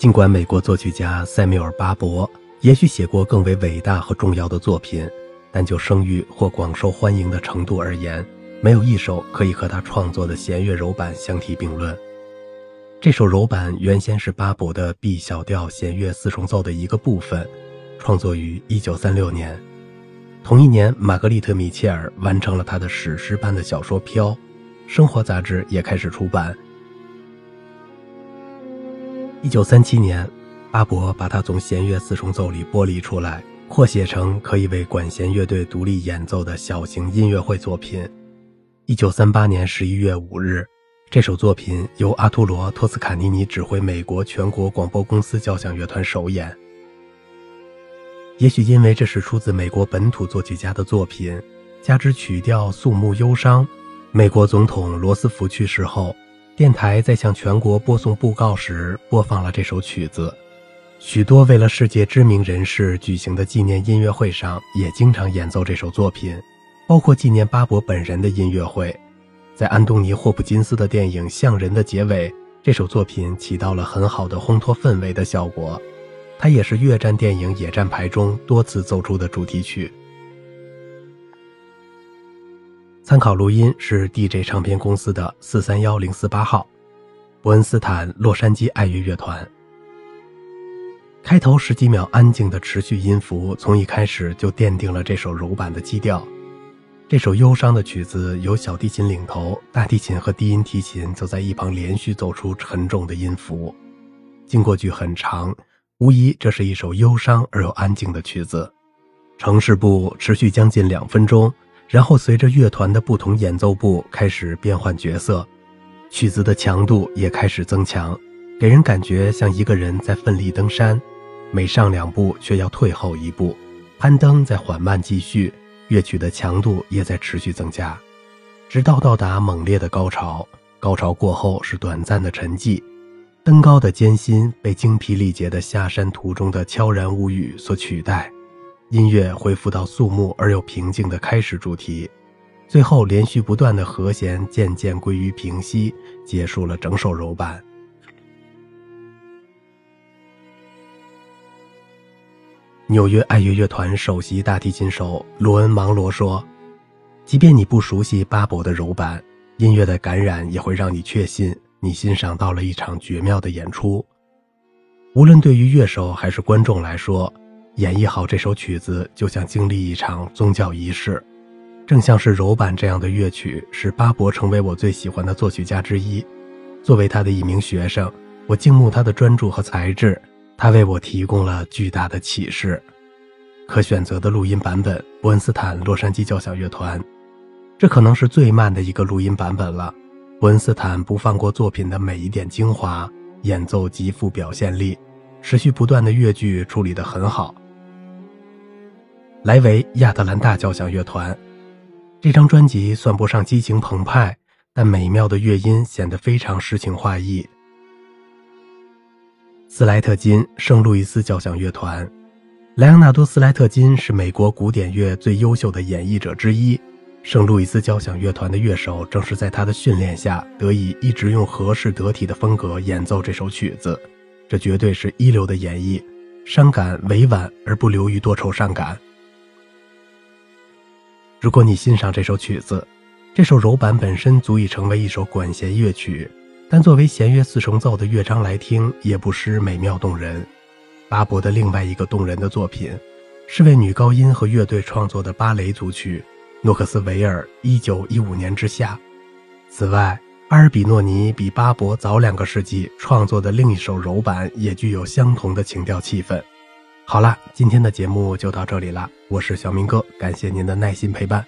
尽管美国作曲家塞缪尔·巴伯也许写过更为伟大和重要的作品，但就声誉或广受欢迎的程度而言，没有一首可以和他创作的弦乐柔板相提并论。这首柔板原先是巴伯的 B 小调弦乐四重奏的一个部分，创作于1936年。同一年，玛格丽特·米切尔完成了他的史诗般的小说《飘》，生活杂志也开始出版。1937年，阿伯把它从弦乐四重奏里剥离出来，扩写成可以为管弦乐队独立演奏的小型音乐会作品。1938年11月5日。这首作品由阿图罗·托斯卡尼尼指挥美国全国广播公司交响乐团首演。也许因为这是出自美国本土作曲家的作品，加之曲调肃穆忧伤，美国总统罗斯福去世后，电台在向全国播送布告时播放了这首曲子。许多为了世界知名人士举行的纪念音乐会上也经常演奏这首作品，包括纪念巴伯本人的音乐会。在安东尼·霍普金斯的电影《像人》的结尾，这首作品起到了很好的烘托氛围的效果。它也是越战电影《野战排》中多次奏出的主题曲。参考录音是 DJ 唱片公司的四三幺零四八号，伯恩斯坦洛杉矶爱乐乐团。开头十几秒安静的持续音符，从一开始就奠定了这首柔板的基调。这首忧伤的曲子由小提琴领头，大提琴和低音提琴则在一旁连续奏出沉重的音符。经过句很长，无疑这是一首忧伤而又安静的曲子。城市部持续将近两分钟，然后随着乐团的不同演奏部开始变换角色，曲子的强度也开始增强，给人感觉像一个人在奋力登山，每上两步却要退后一步，攀登在缓慢继续。乐曲的强度也在持续增加，直到到达猛烈的高潮。高潮过后是短暂的沉寂，登高的艰辛被精疲力竭的下山途中的悄然无语所取代，音乐恢复到肃穆而又平静的开始主题，最后连续不断的和弦渐渐归于平息，结束了整首柔板。纽约爱乐乐团首席大提琴手罗恩·芒罗说：“即便你不熟悉巴伯的柔板，音乐的感染也会让你确信你欣赏到了一场绝妙的演出。无论对于乐手还是观众来说，演绎好这首曲子就像经历一场宗教仪式。正像是柔板这样的乐曲，使巴伯成为我最喜欢的作曲家之一。作为他的一名学生，我敬慕他的专注和才智。”他为我提供了巨大的启示。可选择的录音版本：伯恩斯坦洛杉矶交响乐团。这可能是最慢的一个录音版本了。伯恩斯坦不放过作品的每一点精华，演奏极富表现力，持续不断的乐句处理得很好。莱维亚特兰大交响乐团。这张专辑算不上激情澎湃，但美妙的乐音显得非常诗情画意。斯莱特金圣路易斯交响乐团，莱昂纳多·斯莱特金是美国古典乐最优秀的演绎者之一。圣路易斯交响乐团的乐手正是在他的训练下，得以一直用合适得体的风格演奏这首曲子。这绝对是一流的演绎，伤感委婉而不流于多愁善感。如果你欣赏这首曲子，这首柔板本身足以成为一首管弦乐曲。但作为弦乐四重奏的乐章来听，也不失美妙动人。巴伯的另外一个动人的作品，是为女高音和乐队创作的芭蕾组曲《诺克斯维尔一九一五年之夏》。此外，阿尔比诺尼比巴伯早两个世纪创作的另一首柔板，也具有相同的情调气氛。好了，今天的节目就到这里了，我是小明哥，感谢您的耐心陪伴。